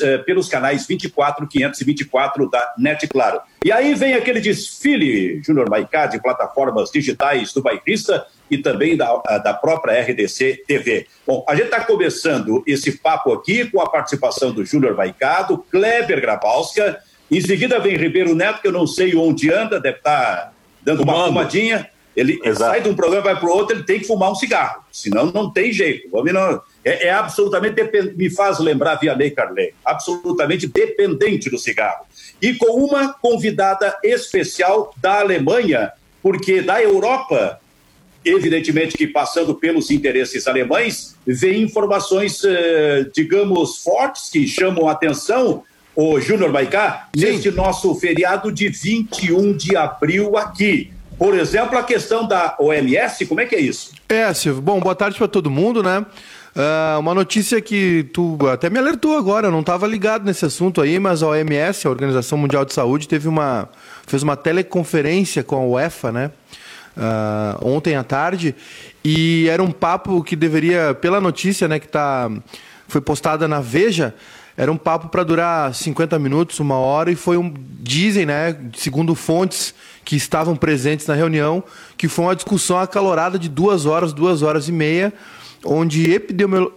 eh, pelos canais 24, 524 da NET Claro. E aí vem aquele desfile, Júnior Maicá, de plataformas digitais do Bairrista e também da, da própria RDC TV. Bom, a gente está começando esse papo aqui com a participação do Júnior Maicá, do Kleber Grabowska, em seguida vem Ribeiro Neto, que eu não sei onde anda, deve estar tá dando uma fumadinha. Ele Exato. sai de um programa, vai para o outro, ele tem que fumar um cigarro, senão não tem jeito. Não, é, é absolutamente dependente, me faz lembrar Vianney Carley, absolutamente dependente do cigarro. E com uma convidada especial da Alemanha, porque da Europa, evidentemente que passando pelos interesses alemães, vem informações, eh, digamos, fortes que chamam a atenção, o Júnior Maicá, neste nosso feriado de 21 de abril aqui. Por exemplo, a questão da OMS, como é que é isso? É, Silvio. Bom, boa tarde para todo mundo, né? Uh, uma notícia que tu até me alertou agora, eu não estava ligado nesse assunto aí, mas a OMS, a Organização Mundial de Saúde, teve uma, fez uma teleconferência com a UEFA, né? Uh, ontem à tarde, e era um papo que deveria, pela notícia, né, que tá, foi postada na Veja, era um papo para durar 50 minutos, uma hora, e foi um. Dizem, né, segundo fontes que estavam presentes na reunião, que foi uma discussão acalorada de duas horas, duas horas e meia, onde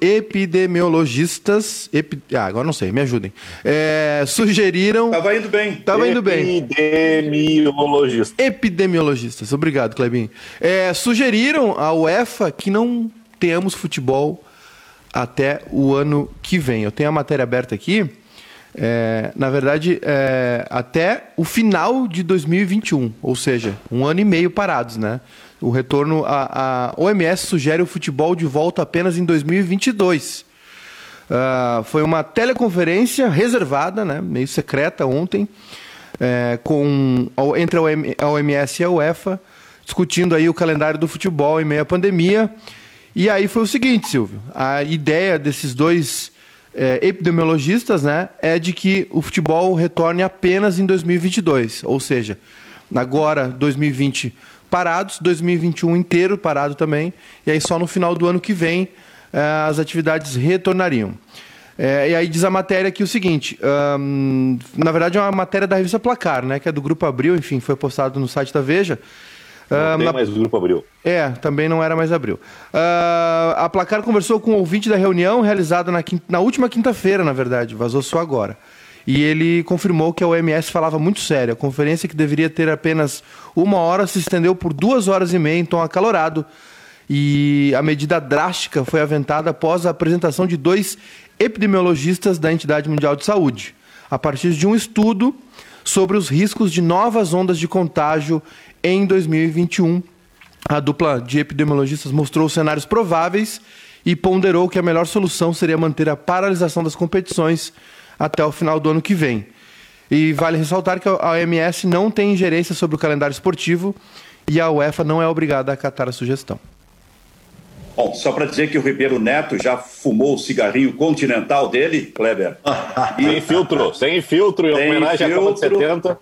epidemiologistas. Epi, ah, agora não sei, me ajudem. É, sugeriram. Tava indo bem. Tava indo bem. Epidemiologistas. Epidemiologistas, obrigado, Clebinho. É, sugeriram à UEFA que não tenhamos futebol até o ano que vem. Eu tenho a matéria aberta aqui. É, na verdade, é, até o final de 2021, ou seja, um ano e meio parados, né? O retorno, a, a OMS sugere o futebol de volta apenas em 2022. Uh, ah, foi uma teleconferência reservada, né, meio secreta ontem, é, com, entre a OMS e a UEFA, discutindo aí o calendário do futebol em meio à pandemia. E aí foi o seguinte, Silvio, a ideia desses dois é, epidemiologistas né, é de que o futebol retorne apenas em 2022, ou seja, agora 2020 parados, 2021 inteiro parado também, e aí só no final do ano que vem é, as atividades retornariam. É, e aí diz a matéria aqui o seguinte: um, na verdade é uma matéria da revista Placar, né, que é do Grupo Abril, enfim, foi postado no site da Veja. Não uh, tem mais Grupo Abril. É, também não era mais Abril. Uh, a Placar conversou com o ouvinte da reunião realizada na, quinta, na última quinta-feira, na verdade, vazou só agora. E ele confirmou que a OMS falava muito sério. A conferência, que deveria ter apenas uma hora, se estendeu por duas horas e meia em tom acalorado. E a medida drástica foi aventada após a apresentação de dois epidemiologistas da Entidade Mundial de Saúde, a partir de um estudo sobre os riscos de novas ondas de contágio em 2021. A dupla de epidemiologistas mostrou cenários prováveis e ponderou que a melhor solução seria manter a paralisação das competições até o final do ano que vem. E vale ressaltar que a OMS não tem ingerência sobre o calendário esportivo e a UEFA não é obrigada a acatar a sugestão. Bom, só para dizer que o Ribeiro Neto já fumou o cigarrinho continental dele, Kleber. E... sem filtro, sem filtro, em homenagem filtro, à Copa de 70.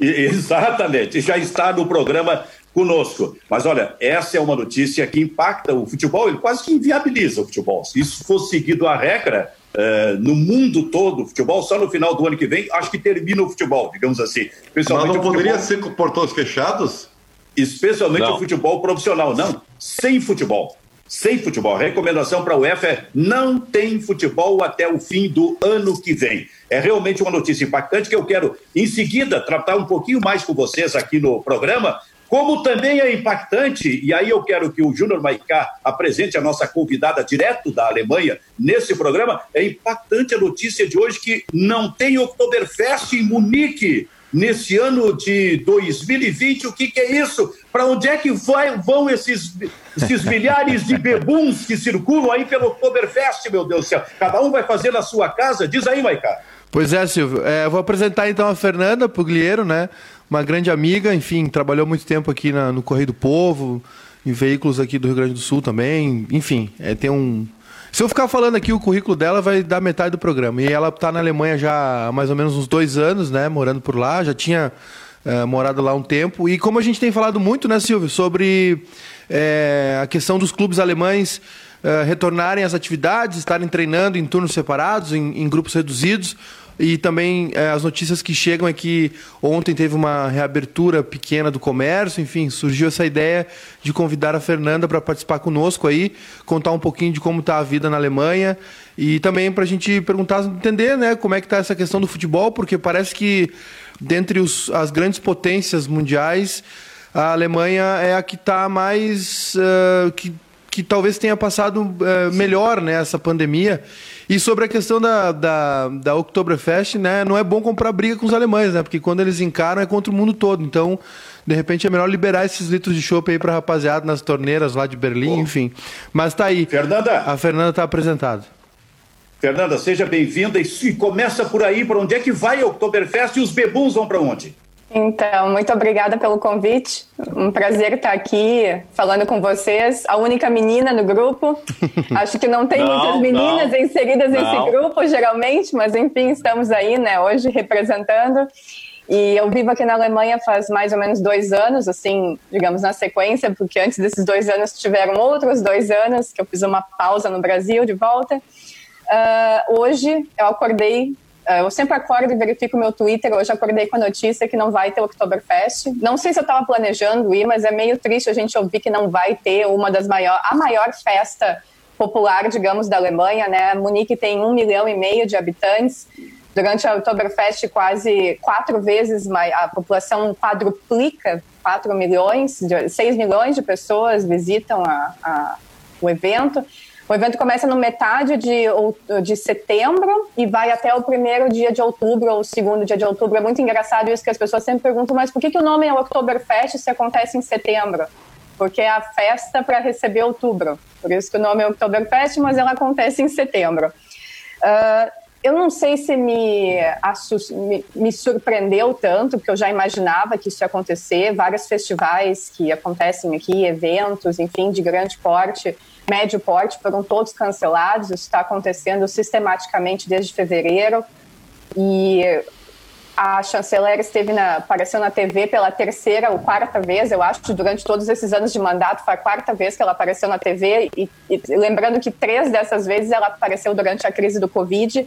Exatamente, já está no programa conosco. Mas olha, essa é uma notícia que impacta o futebol, ele quase que inviabiliza o futebol. Se isso for seguido a regra, uh, no mundo todo, o futebol, só no final do ano que vem, acho que termina o futebol, digamos assim. Mas não poderia ser com portões fechados? Especialmente não. o futebol profissional, não. Sem futebol sem futebol. A recomendação para a UEFA é não tem futebol até o fim do ano que vem. É realmente uma notícia impactante que eu quero, em seguida, tratar um pouquinho mais com vocês aqui no programa, como também é impactante, e aí eu quero que o Júnior Maicá apresente a nossa convidada direto da Alemanha nesse programa, é impactante a notícia de hoje que não tem Oktoberfest em Munique nesse ano de 2020. O que, que é isso? Para onde é que vai, vão esses, esses milhares de bebuns que circulam aí pelo Oktoberfest, meu Deus do céu? Cada um vai fazer na sua casa? Diz aí, Maicá. Pois é, Silvio. É, vou apresentar então a Fernanda Pugliero, né? Uma grande amiga, enfim, trabalhou muito tempo aqui na, no Correio do Povo, em veículos aqui do Rio Grande do Sul também. Enfim, é, tem um, se eu ficar falando aqui o currículo dela, vai dar metade do programa. E ela está na Alemanha já há mais ou menos uns dois anos, né? Morando por lá. Já tinha uh, morado lá um tempo. E como a gente tem falado muito, né, Silvio, sobre é, a questão dos clubes alemães uh, retornarem às atividades, estarem treinando em turnos separados, em, em grupos reduzidos. E também é, as notícias que chegam é que ontem teve uma reabertura pequena do comércio, enfim, surgiu essa ideia de convidar a Fernanda para participar conosco aí, contar um pouquinho de como está a vida na Alemanha e também para a gente perguntar, entender né, como é que está essa questão do futebol, porque parece que dentre os, as grandes potências mundiais, a Alemanha é a que está mais. Uh, que, que talvez tenha passado uh, melhor né, essa pandemia. E sobre a questão da, da, da Oktoberfest, né, não é bom comprar briga com os alemães, né? Porque quando eles encaram é contra o mundo todo. Então, de repente é melhor liberar esses litros de chopp aí para rapaziada nas torneiras lá de Berlim, enfim. Mas tá aí. Fernanda. A Fernanda está apresentada. Fernanda, seja bem-vinda e se começa por aí, para onde é que vai a Oktoberfest e os bebuns vão para onde? Então, muito obrigada pelo convite. Um prazer estar aqui falando com vocês. A única menina no grupo. Acho que não tem não, muitas meninas não, inseridas não. nesse grupo, geralmente, mas enfim, estamos aí, né, hoje representando. E eu vivo aqui na Alemanha faz mais ou menos dois anos, assim, digamos, na sequência, porque antes desses dois anos tiveram outros dois anos que eu fiz uma pausa no Brasil de volta. Uh, hoje eu acordei, eu sempre acordo e verifico meu Twitter. Hoje acordei com a notícia que não vai ter Oktoberfest. Não sei se eu estava planejando ir, mas é meio triste a gente ouvir que não vai ter uma das maiores, a maior festa popular, digamos, da Alemanha, né? Munique tem um milhão e meio de habitantes. Durante a Oktoberfest, quase quatro vezes a população quadruplica, 4 milhões, 6 milhões de pessoas visitam a, a, o evento. O evento começa no metade de, de setembro e vai até o primeiro dia de outubro, ou o segundo dia de outubro. É muito engraçado isso que as pessoas sempre perguntam, mas por que, que o nome é Oktoberfest se acontece em setembro? Porque é a festa para receber outubro. Por isso que o nome é Oktoberfest, mas ela acontece em setembro. Uh, eu não sei se me, me, me, surpreendeu tanto, porque eu já imaginava que isso ia acontecer. Vários festivais que acontecem aqui, eventos, enfim, de grande porte, médio porte, foram todos cancelados. Isso está acontecendo sistematicamente desde fevereiro. E a chanceler esteve na, apareceu na TV pela terceira ou quarta vez, eu acho, durante todos esses anos de mandato, foi a quarta vez que ela apareceu na TV, e, e lembrando que três dessas vezes ela apareceu durante a crise do Covid,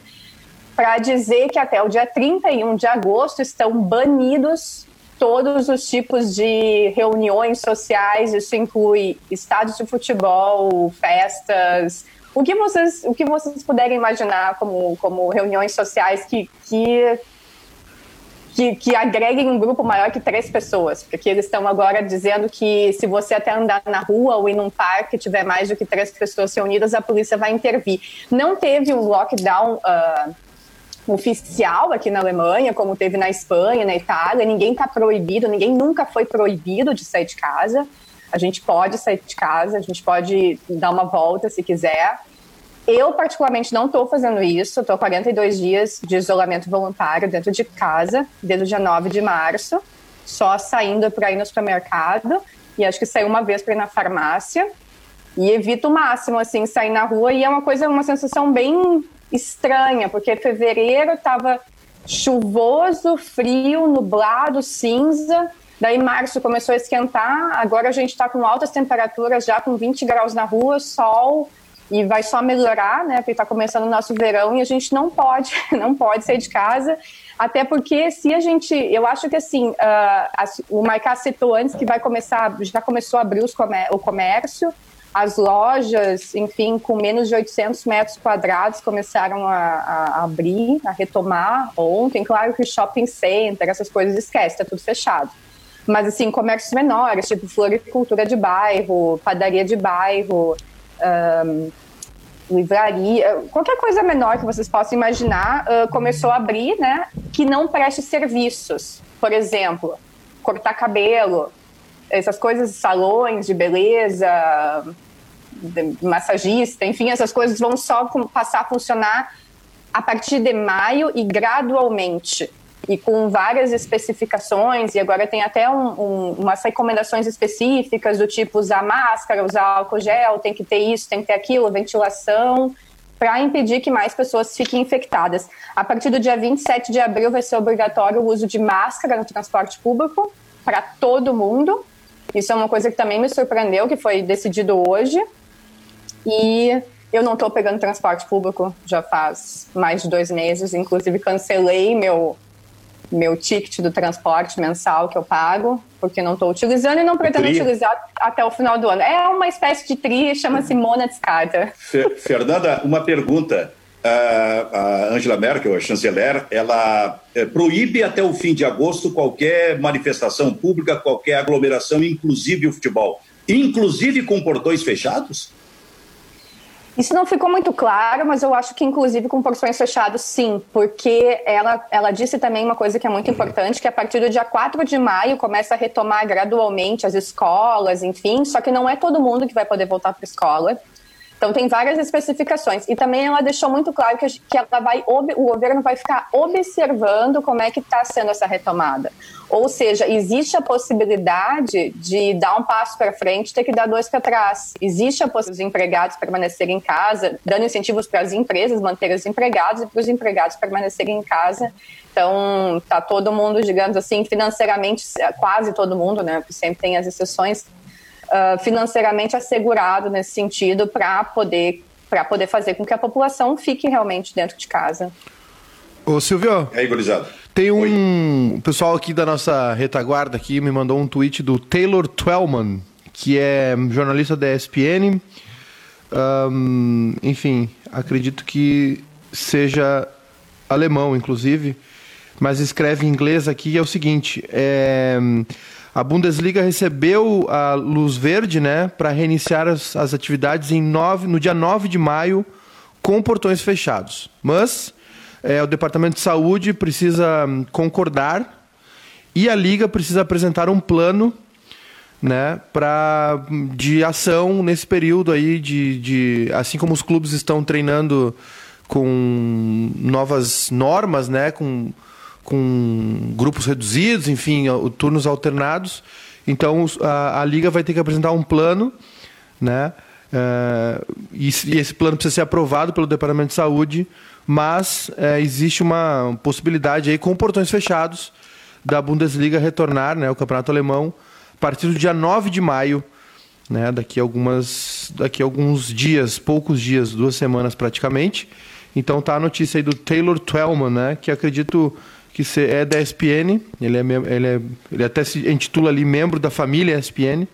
para dizer que até o dia 31 de agosto estão banidos todos os tipos de reuniões sociais, isso inclui estádios de futebol, festas, o que vocês, o que vocês puderem imaginar como, como reuniões sociais que, que, que, que agreguem um grupo maior que três pessoas, porque eles estão agora dizendo que se você até andar na rua ou ir num parque tiver mais do que três pessoas reunidas, a polícia vai intervir. Não teve um lockdown uh, oficial aqui na Alemanha, como teve na Espanha, na Itália. Ninguém está proibido, ninguém nunca foi proibido de sair de casa. A gente pode sair de casa, a gente pode dar uma volta se quiser. Eu, particularmente, não estou fazendo isso. Estou 42 dias de isolamento voluntário dentro de casa, desde o dia 9 de março, só saindo para ir no supermercado. E acho que saí uma vez para ir na farmácia. E evito o máximo, assim, sair na rua. E é uma coisa, uma sensação bem estranha, porque fevereiro estava chuvoso, frio, nublado, cinza. Daí março começou a esquentar, agora a gente está com altas temperaturas, já com 20 graus na rua, sol, e vai só melhorar, né? Porque está começando o nosso verão e a gente não pode, não pode sair de casa. Até porque se a gente, eu acho que assim, uh, o Maiká citou antes que vai começar, já começou a abrir o comércio, as lojas, enfim, com menos de 800 metros quadrados começaram a, a abrir, a retomar ontem. Claro que shopping center, essas coisas esquece, está tudo fechado. Mas, assim, comércios menores, tipo floricultura de bairro, padaria de bairro, um, livraria, qualquer coisa menor que vocês possam imaginar, uh, começou a abrir, né? Que não preste serviços. Por exemplo, cortar cabelo, essas coisas, salões de beleza, massagista, enfim, essas coisas vão só passar a funcionar a partir de maio e gradualmente e com várias especificações, e agora tem até um, um, umas recomendações específicas do tipo usar máscara, usar álcool gel, tem que ter isso, tem que ter aquilo, ventilação. para impedir que mais pessoas fiquem infectadas. A partir do dia 27 de abril vai ser obrigatório o uso de máscara no transporte público para todo mundo. Isso é uma coisa que também me surpreendeu, que foi decidido hoje. E eu não estou pegando transporte público já faz mais de dois meses. Inclusive, cancelei meu, meu ticket do transporte mensal que eu pago, porque não estou utilizando e não pretendo utilizar até o final do ano. É uma espécie de tri, chama-se Mona Descarta. Fernanda, uma pergunta. A Angela Merkel, a chanceler, ela é, proíbe até o fim de agosto qualquer manifestação pública, qualquer aglomeração, inclusive o futebol, inclusive com portões fechados? Isso não ficou muito claro, mas eu acho que, inclusive, com porções fechadas, sim, porque ela, ela disse também uma coisa que é muito importante, que a partir do dia 4 de maio começa a retomar gradualmente as escolas, enfim, só que não é todo mundo que vai poder voltar para a escola. Então tem várias especificações e também ela deixou muito claro que, que ela vai o governo vai ficar observando como é que está sendo essa retomada. Ou seja, existe a possibilidade de dar um passo para frente, ter que dar dois para trás. Existe a possibilidade dos empregados permanecerem em casa, dando incentivos para as empresas manterem os empregados e para os empregados permanecerem em casa. Então, tá todo mundo, digamos assim, financeiramente, quase todo mundo, né? Porque sempre tem as exceções, uh, financeiramente assegurado nesse sentido para poder para poder fazer com que a população fique realmente dentro de casa. Ô Silvio. É aí, gurizada. Tem um Oi. pessoal aqui da nossa retaguarda aqui me mandou um tweet do Taylor Twellman, que é jornalista da ESPN. Um, enfim, acredito que seja alemão, inclusive, mas escreve em inglês aqui. É o seguinte: é, a Bundesliga recebeu a luz verde, né, para reiniciar as, as atividades em nove, no dia 9 de maio com portões fechados. Mas é, o Departamento de Saúde precisa hum, concordar e a Liga precisa apresentar um plano né, pra, hum, de ação nesse período aí de, de assim como os clubes estão treinando com novas normas, né, com com grupos reduzidos, enfim, turnos alternados. Então a, a liga vai ter que apresentar um plano, né? Uh, e, e, esse plano precisa ser aprovado pelo Departamento de Saúde, mas uh, existe uma possibilidade aí com portões fechados da Bundesliga retornar, né, o campeonato alemão, a partir do dia 9 de maio, né, daqui algumas daqui alguns dias, poucos dias, duas semanas praticamente. Então tá a notícia aí do Taylor Twellman, né, que acredito que é da ESPN, ele, é, ele, é, ele até se intitula ali membro da família ESPN,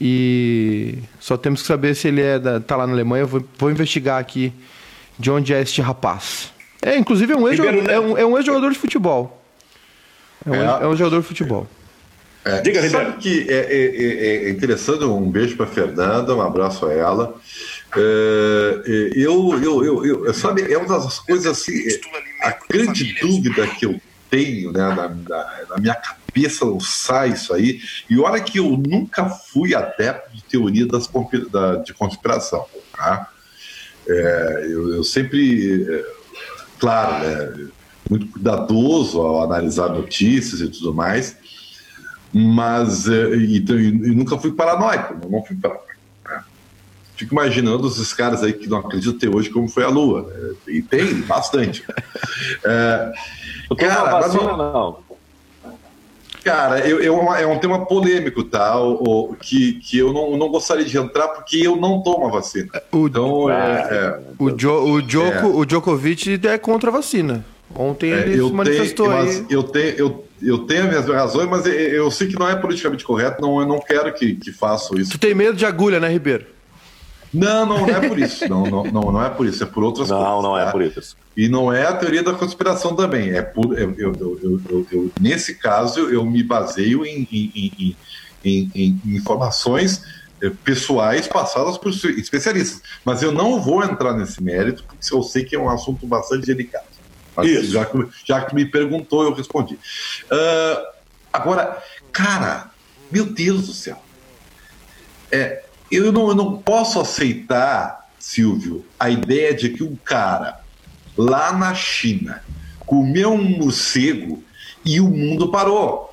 e só temos que saber se ele é da, tá lá na Alemanha. Vou, vou investigar aqui de onde é este rapaz. É, inclusive é um ex-jogador é um, é um ex -jogador de futebol. É um, é, é um jogador de futebol. É, Diga, sabe que é, é, é, é, interessante, um beijo para Fernanda, um abraço a ela. É, eu, eu, eu, eu, sabe, é uma das coisas assim, a grande dúvida que eu tenho né, na, na, na, minha cabeça não sai isso aí. E olha que eu nunca fui adepto de teoria das, da, de conspiração. Tá? É, eu, eu, sempre, é, claro, né, muito cuidadoso ao analisar notícias e tudo mais, mas é, e, nunca fui paranoico, não fui paranoico. Fico imaginando esses caras aí que não acreditam até hoje como foi a Lua. Né? E tem bastante. é, cara, vacina, não? Cara, eu, eu, é um tema polêmico, tá? O, o, que, que eu não, não gostaria de entrar porque eu não tomo a vacina. O, então, é, é, o, jo, o, Joko, é. o Djokovic é contra a vacina. Ontem é, ele manifestou tenho, aí. Eu tenho, eu, eu tenho as minhas razões, mas eu, eu sei que não é politicamente correto, não, eu não quero que, que façam isso. Tu tem medo de agulha, né, Ribeiro? Não, não, não é por isso. Não, não, não, não é por isso, é por outras não, coisas. Não, não é tá? por isso. E não é a teoria da conspiração também. É por, eu, eu, eu, eu nesse caso, eu me baseio em, em, em, em informações eh, pessoais passadas por especialistas. Mas eu não vou entrar nesse mérito, porque eu sei que é um assunto bastante delicado. Isso. Já que, já que me perguntou, eu respondi. Uh, agora, cara, meu Deus do céu. É, eu não, eu não posso aceitar, Silvio, a ideia de que um cara lá na China comeu um morcego e o mundo parou.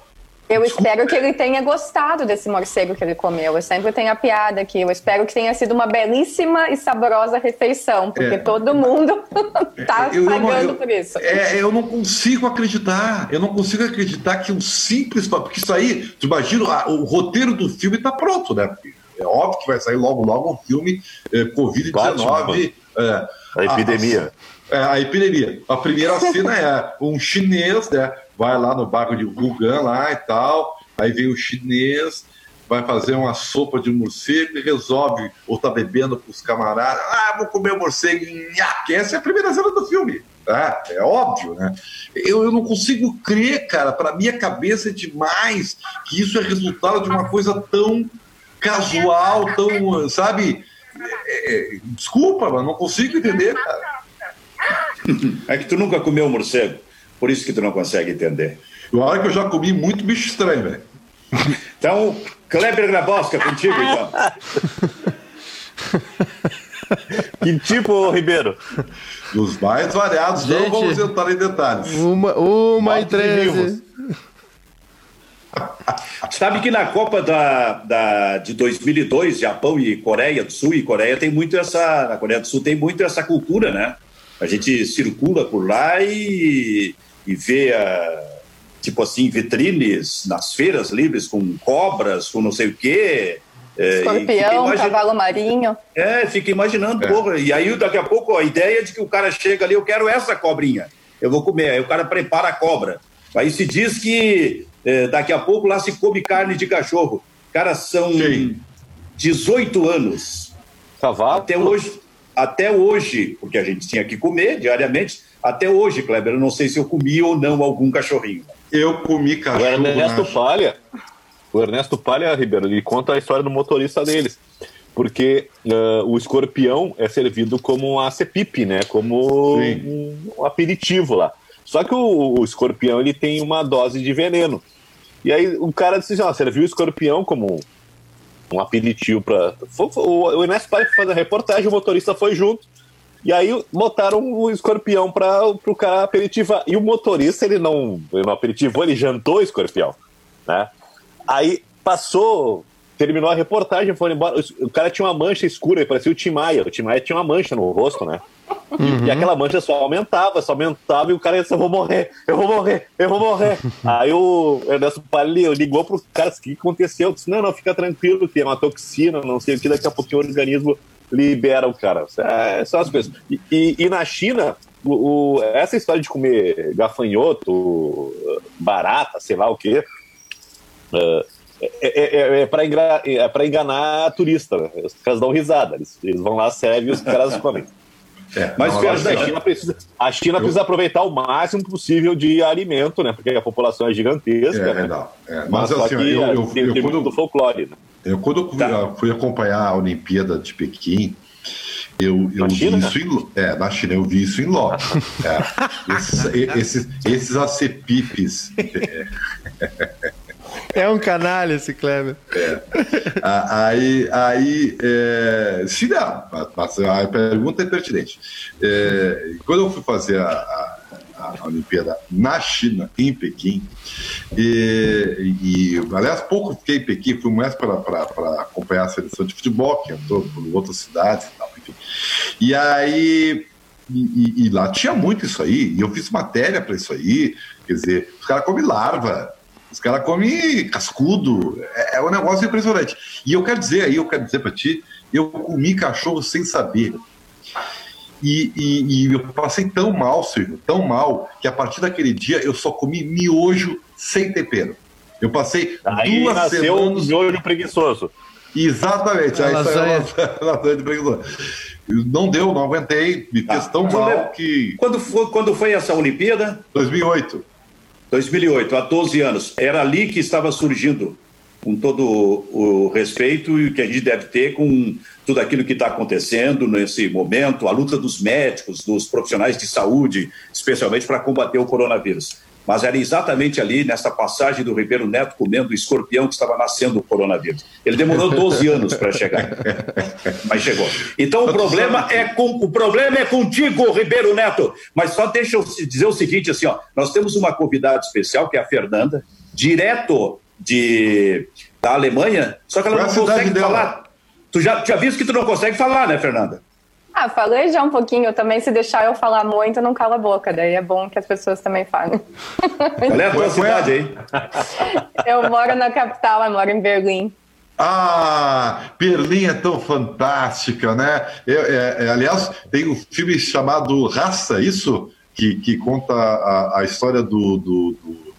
Eu Desculpa. espero que ele tenha gostado desse morcego que ele comeu. Eu sempre tenho a piada aqui. Eu espero que tenha sido uma belíssima e saborosa refeição, porque é. todo mundo está pagando eu, por isso. É, eu não consigo acreditar. Eu não consigo acreditar que um simples. Porque isso aí, tu imagina, o roteiro do filme está pronto, né? É óbvio que vai sair logo, logo um filme é, Covid-19. É, a epidemia. A, é, a epidemia. A primeira cena é um chinês, né? vai lá no bairro de Wuhan lá e tal, aí vem o chinês, vai fazer uma sopa de morcego e resolve, ou tá bebendo com os camaradas, ah, vou comer morcego, nhaque. essa é a primeira cena do filme. Ah, é óbvio, né? Eu, eu não consigo crer, cara, para minha cabeça é demais que isso é resultado de uma coisa tão casual, tão, sabe? É, é, desculpa, mas não consigo entender, cara. É que tu nunca comeu morcego. Por isso que tu não consegue entender. Olha que eu já comi muito bicho estranho, velho. Então, Kleber Grabowska, contigo, então. que tipo, Ribeiro? Dos mais variados, Gente, não vamos entrar em detalhes. Uma, uma e treze. Sabe que na Copa da, da, de 2002, Japão e Coreia do Sul e Coreia tem muito essa. Na Coreia do Sul tem muito essa cultura, né? A gente circula por lá e e ver, a, tipo assim, vitrines nas feiras livres com cobras, com não sei o quê. É, Escorpião, imagin... cavalo marinho. É, fica imaginando, é. porra. E aí, daqui a pouco, a ideia de que o cara chega ali, eu quero essa cobrinha, eu vou comer. Aí o cara prepara a cobra. Aí se diz que é, daqui a pouco lá se come carne de cachorro. Cara, são Sim. 18 anos. Cavalo? Até hoje, até hoje, porque a gente tinha que comer diariamente, até hoje, Kleber, eu não sei se eu comi ou não algum cachorrinho. Eu comi cachorro. O Ernesto Palha, o Ernesto Palha, Ribeiro, ele conta a história do motorista deles. Porque uh, o escorpião é servido como um acepip, né? Como um, um, aperitivo lá. Só que o, o, escorpião ele tem uma dose de veneno. E aí o cara disse assim, ó, serviu o escorpião como um aperitivo para o Ernesto Palha faz a reportagem, o motorista foi junto. E aí botaram o escorpião para o cara aperitivar. E o motorista, ele não, ele não aperitivou, ele jantou o escorpião. Né? Aí passou, terminou a reportagem, foi embora. O cara tinha uma mancha escura, parecia o Tim Maia. O Tim Maia tinha uma mancha no rosto, né? Uhum. E aquela mancha só aumentava, só aumentava, e o cara disse: Eu vou morrer, eu vou morrer, eu vou morrer. Aí o Ernesto Palli ligou pro cara: O que aconteceu? Eu disse: Não, não, fica tranquilo, que é uma toxina, não sei o que, daqui a pouquinho o organismo libera o cara. É, são as coisas. E, e, e na China, o, o, essa história de comer gafanhoto, barata, sei lá o quê, uh, é, é, é, é para enganar, é enganar turista. Né? Os caras dão risada. Eles, eles vão lá, servem e os caras comem. É, Mas não, a China, precisa, a China precisa aproveitar o máximo possível de alimento, né? Porque a população é gigantesca. É, né? não, é. Mas, Mas assim, eu, eu, tem, eu, tem quando, do folclore, né? Eu, quando eu fui, tá. fui, acompanhar a Olimpíada de Pequim, eu, eu vi isso em, é, na China, eu vi isso em loco. é, esses, esses, esses acepipes. É um canalha esse Kleber. É. Aí, aí é, se dá, a pergunta é pertinente. É, quando eu fui fazer a, a a Olimpíada na China, em Pequim. E, e aliás, pouco fiquei em Pequim, fui mais para acompanhar a seleção de futebol, que entrou por outras cidades e tal, enfim. E aí. E, e, lá tinha muito isso aí, e eu fiz matéria para isso aí. Quer dizer, os caras comem larva, os caras comem cascudo, é, é, um negócio impressionante. E eu quero dizer aí, eu quero dizer para ti, eu comi cachorro sem saber. E, e, e, eu passei tão mal, Silvio, tão mal, que a partir daquele dia eu só comi miojo sem tempero. Eu passei aí duas nasceu semanas... um miojo preguiçoso. Exatamente, aí saiu lasanha de preguiçoso. Não deu, não aguentei, me fez ah, tão mal é- que... Quando foi, quando foi essa Olimpíada? 2008. 2008, há 12 anos. Era ali que estava surgindo com todo o respeito e que a gente deve ter com tudo aquilo que está acontecendo nesse momento, a luta dos médicos, dos profissionais de saúde, especialmente para combater o coronavírus. Mas era exatamente ali, nessa passagem do Ribeiro Neto comendo o escorpião que estava nascendo o coronavírus. Ele demorou 12 anos para chegar, mas chegou. Então o problema é com o problema é contigo, Ribeiro Neto. Mas só deixa eu dizer o seguinte, assim, ó, nós temos uma convidada especial que é a Fernanda, direto de, da Alemanha, só que ela Qual não consegue falar. Tu já, já visto que tu não consegue falar, né, Fernanda? Ah, falei já um pouquinho. Eu também, se deixar eu falar muito, não cala a boca. Daí é bom que as pessoas também falem. Qual é a tua cidade aí? Eu moro na capital, eu moro em Berlim. Ah, Berlim é tão fantástica, né? é, é, aliás, tem um filme chamado Raça, isso? Que, que conta a, a história do, do, do,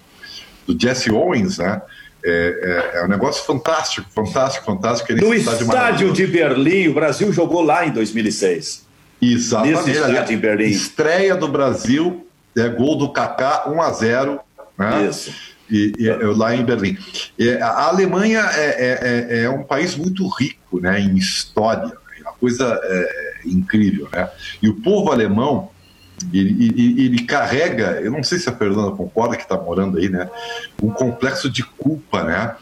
do Jesse Owens, né? É, é, é, um negócio fantástico, fantástico, fantástico. No estádio de Berlim, o Brasil jogou lá em 2006. Exatamente. Nesse estádio em Berlim. Estreia do Brasil, é, gol do Kaká, 1 a 0 né? Isso. E, e, lá em Berlim. E, a Alemanha é, é, é, um país muito rico né, em história, é uma coisa é, incrível. Né? E o povo alemão ele, ele, ele, carrega, eu não sei se a Fernanda concorda que está morando aí, né? Um complexo de culpa, né?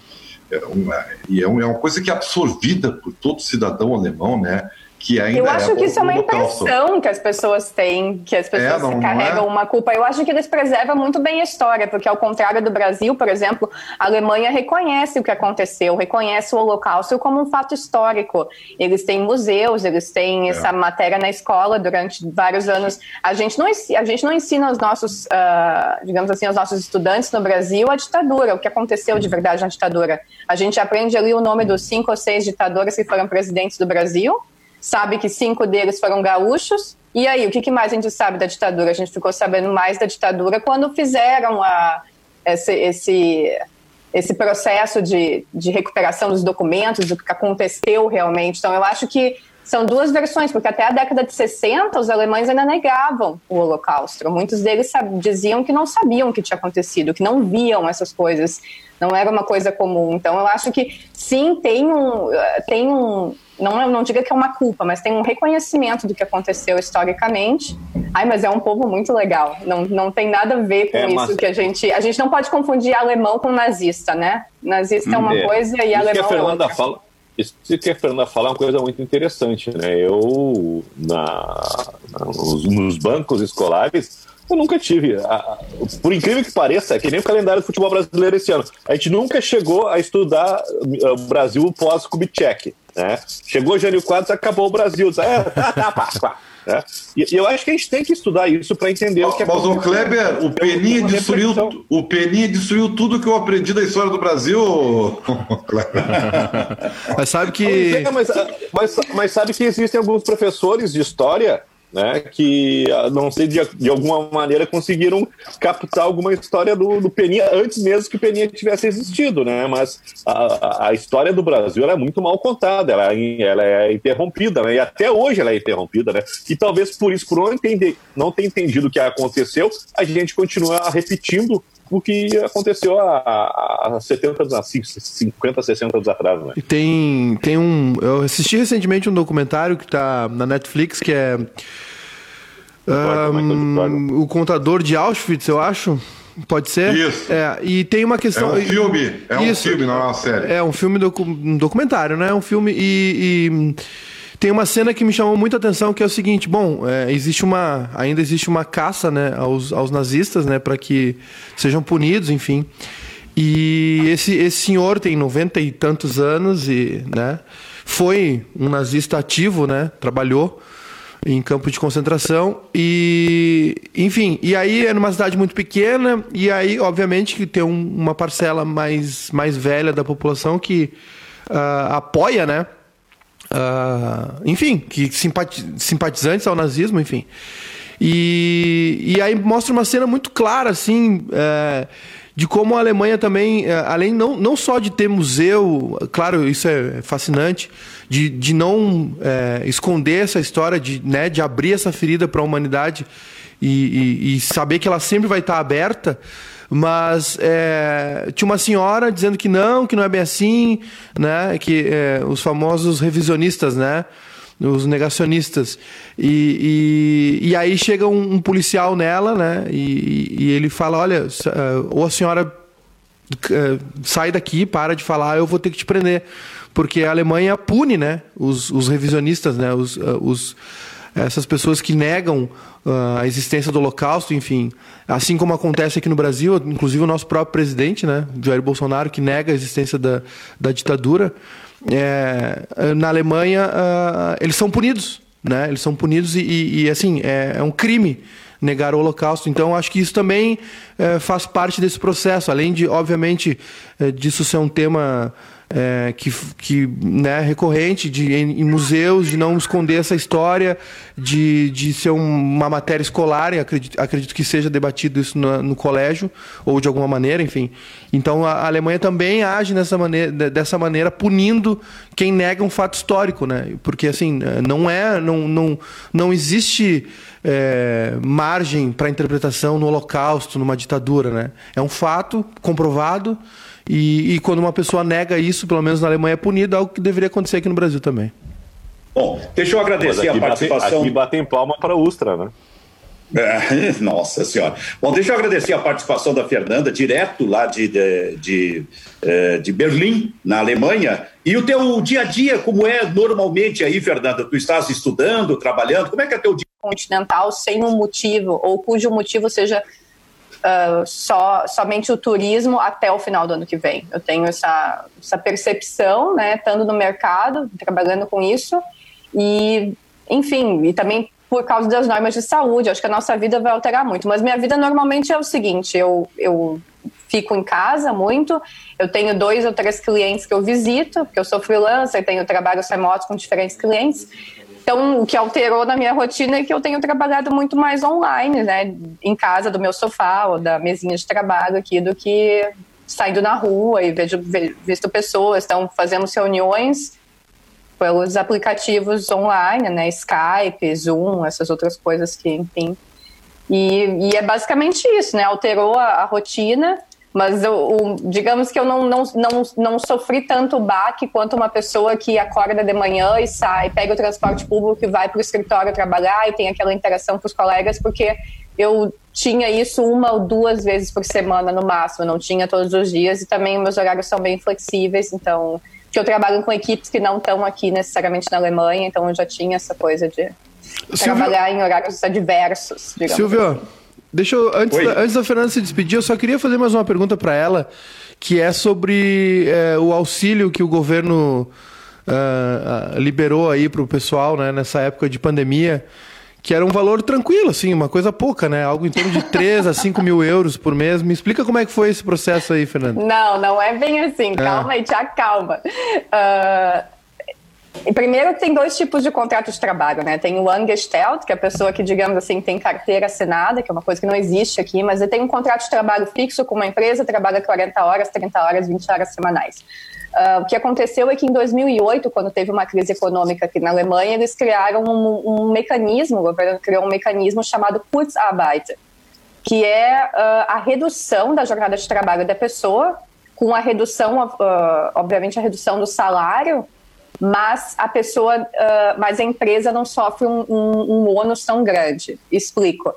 É uma, e é, uma coisa que é absorvida por todo cidadão alemão, né? Que ainda Eu acho é que isso é uma impressão que as pessoas têm, que as pessoas é, não, carregam não é? uma culpa. Eu acho que eles preservam muito bem a história, porque ao contrário do Brasil, por exemplo, a Alemanha reconhece o que aconteceu, reconhece o Holocausto como um fato histórico. Eles têm museus, eles têm é. essa matéria na escola durante vários anos. A gente não, a gente não ensina aos nossos, uh, digamos assim, aos nossos estudantes no Brasil a ditadura, o que aconteceu de verdade na ditadura. A gente aprende ali o nome dos cinco ou seis ditadores que foram presidentes do Brasil, sabe que cinco deles foram gaúchos. E aí, o que mais a gente sabe da ditadura? A gente ficou sabendo mais da ditadura quando fizeram a, esse, esse, esse processo de, de recuperação dos documentos, do que aconteceu realmente. Então, eu acho que são duas versões, porque até a década de 60 os alemães ainda negavam o Holocausto. Muitos deles diziam que não sabiam o que tinha acontecido, que não viam essas coisas, não era uma coisa comum. Então, eu acho que sim, tem um, tem um, não, não diga que é uma culpa, mas tem um reconhecimento do que aconteceu historicamente. Ai, mas é um povo muito legal. Não, não tem nada a ver com é, isso mas... que a gente. A gente não pode confundir alemão com nazista, né? Nazista é uma é. coisa e isso alemão que a Fernanda é outra. Fala, isso que a Fernanda fala é uma coisa muito interessante, né? Eu, na, nos, nos bancos escolares, eu nunca tive. por incrível que pareça, é que nem o calendário do futebol brasileiro esse ano. A gente nunca chegou a estudar uh, o Brasil pós-Kubitschek. Né? Chegou Jânio Quadros, acabou o Brasil. É, tá, tá, pá, pá. Né? E, eu acho que a gente tem que estudar isso para entender o que é Mas o Kleber, o Peninha, destruiu, o Peninha destruiu tudo que eu aprendi da história do Brasil. mas sabe que. É, mas, mas, mas sabe que existem alguns professores de história né, que não sei de, de alguma maneira conseguiram captar alguma história do, do Peninha antes mesmo que o Peninha tivesse existido, né? Mas a, a história do Brasil é muito mal contada, ela, é, ela é interrompida, né? E até hoje ela é interrompida, né? E talvez por isso, por não entender, não ter entendido o que aconteceu, a gente continua repetindo o que aconteceu há, há 70 anos, 50, 60 anos atrás. Né? E tem, tem um. Eu assisti recentemente um documentário que está na Netflix que é. Um, o contador de Auschwitz, eu acho. Pode ser? Isso. É, e tem uma questão. É um filme, é um filme, não é uma série. É um filme, docu... um documentário, né? É um filme e, e, tem uma cena que me chamou muita atenção que é o seguinte: bom, é, existe uma, ainda existe uma caça, né, aos, aos nazistas, né, para que sejam punidos, enfim. E esse, esse senhor tem noventa e tantos anos e, né, foi um nazista ativo, né, trabalhou em campo de concentração e enfim e aí é numa cidade muito pequena e aí obviamente que tem um, uma parcela mais mais velha da população que uh, apoia né uh, enfim que simpati simpatizantes ao nazismo enfim e, e aí mostra uma cena muito clara assim uh, de como a Alemanha também, eh, além não, não só de ter museu, claro, isso é fascinante, de, de não é, esconder essa história, de, né, de abrir essa ferida para a humanidade e, e, e, saber que ela sempre vai estar aberta. Mas é, tinha uma senhora dizendo que não, que não é bem assim, né? Que é, os famosos revisionistas, né? os negacionistas. E, e, e aí chega um, um, policial nela, né? E, e ele fala: Olha, ou a senhora uh, sai daqui, para de falar, eu vou ter que te prender. Porque a Alemanha pune, né? Os, os revisionistas, né? Os, uh, os essas pessoas que negam uh, a existência do Holocausto, enfim, assim como acontece aqui no Brasil, inclusive o nosso próprio presidente, né, Jair Bolsonaro, que nega a existência da, da ditadura, é, na Alemanha uh, eles são punidos, né? Eles são punidos e, e, e assim é, é, um crime negar o Holocausto. Então acho que isso também é, faz parte desse processo, além de obviamente é, disso ser um tema é, que, que né, recorrente de, em, em, museus, de não esconder essa história, de, de ser um, uma matéria escolar, acredito, acredito que seja debatido isso no, no, colégio, ou de alguma maneira, enfim. Então a Alemanha também age nessa maneira, dessa maneira, punindo quem nega um fato histórico, né? Porque assim, não é, não, não, não existe é, margem para interpretação no Holocausto, numa ditadura, né? É um fato comprovado e, e, quando uma pessoa nega isso, pelo menos na Alemanha, é punido, algo que deveria acontecer aqui no Brasil também. Bom, deixa eu agradecer a participação. Bate, aqui batem palma para a Ustra, né? É, nossa Senhora. Bom, deixa eu agradecer a participação da Fernanda, direto lá de, de, de, é, de, Berlim, na Alemanha. E o teu dia a dia, como é normalmente aí, Fernanda? Tu estás estudando, trabalhando? Como é que é teu dia? Continental sem um motivo, ou cujo motivo seja uh, só, somente o turismo até o final do ano que vem. Eu tenho essa, essa percepção, né, estando no mercado, trabalhando com isso, e, enfim, e também por causa das normas de saúde, acho que a nossa vida vai alterar muito. Mas minha vida normalmente é o seguinte: eu, eu fico em casa muito, eu tenho dois ou três clientes que eu visito, porque eu sou freelancer, tenho trabalhos remotos com diferentes clientes. Então, o que alterou na minha rotina é que eu tenho trabalhado muito mais online, né? Em casa, do meu sofá ou da mesinha de trabalho aqui, do que saindo na rua e vejo, visto pessoas. Então, fazemos reuniões pelos aplicativos online, né? Skype, Zoom, essas outras coisas que, enfim. E, e é basicamente isso, né? Alterou a, a rotina mas eu, o, digamos que eu não, não, não, não sofri tanto baque quanto uma pessoa que acorda de manhã e sai, pega o transporte público e vai para o escritório trabalhar e tem aquela interação com os colegas, porque eu tinha isso uma ou duas vezes por semana no máximo, não tinha todos os dias e também meus horários são bem flexíveis, então que eu trabalho com equipes que não estão aqui necessariamente na Alemanha, então eu já tinha essa coisa de Silvio... trabalhar em horários adversos. Silvio, assim. Deixa eu, antes, da, antes da Fernanda se despedir, eu só queria fazer mais uma pergunta para ela, que é sobre é, o auxílio que o governo uh, liberou aí para o pessoal né, nessa época de pandemia, que era um valor tranquilo, assim, uma coisa pouca, né? Algo em torno de 3 a 5 mil euros por mês. Me explica como é que foi esse processo aí, Fernanda. Não, não é bem assim. É. Calma aí, te acalma. Uh, e primeiro tem dois tipos de contrato de trabalho, né? Tem o Angestellt, que é a pessoa que, digamos assim, tem carteira assinada, que é uma coisa que não existe aqui, mas ele tem um contrato de trabalho fixo com uma empresa, trabalha 40 horas, 30 horas, 20 horas semanais. Uh, o que aconteceu é que em 2008, quando teve uma crise econômica aqui na Alemanha, eles criaram um, um mecanismo, o governo criou um mecanismo chamado Kurzarbeit, que é uh, a redução da jornada de trabalho da pessoa, com a redução, uh, obviamente, a redução do salário mas a pessoa, uh, mas a empresa não sofre um, um, um ônus tão grande. Explico.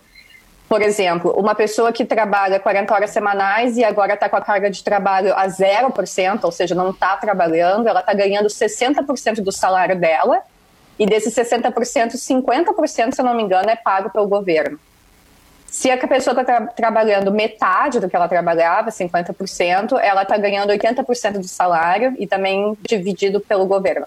Por exemplo, uma pessoa que trabalha 40 horas semanais e agora está com a carga de trabalho a 0%, ou seja, não está trabalhando, ela está ganhando 60% do salário dela, e desses 60%, 50%, se eu não me engano, é pago pelo governo. Se a pessoa está tra trabalhando metade do que ela trabalhava, 50%, ela está ganhando 80% do salário e também dividido pelo governo.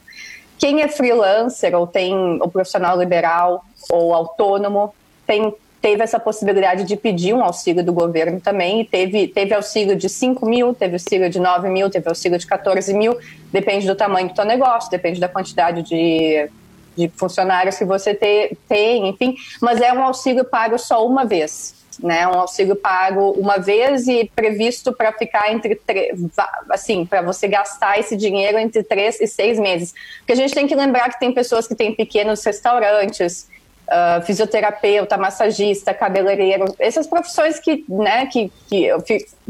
Quem é freelancer ou tem o profissional liberal ou autônomo tem teve essa possibilidade de pedir um auxílio do governo também, e teve, teve auxílio de 5 mil, teve auxílio de 9 mil, teve auxílio de 14 mil, depende do tamanho do teu negócio, depende da quantidade de de funcionários que você te, tem, enfim, mas é um auxílio pago só uma vez. Né, um auxílio pago uma vez e previsto para ficar entre assim, para você gastar esse dinheiro entre três e seis meses. Porque a gente tem que lembrar que tem pessoas que têm pequenos restaurantes, uh, fisioterapeuta, massagista, cabeleireiro, essas profissões que, né, que, que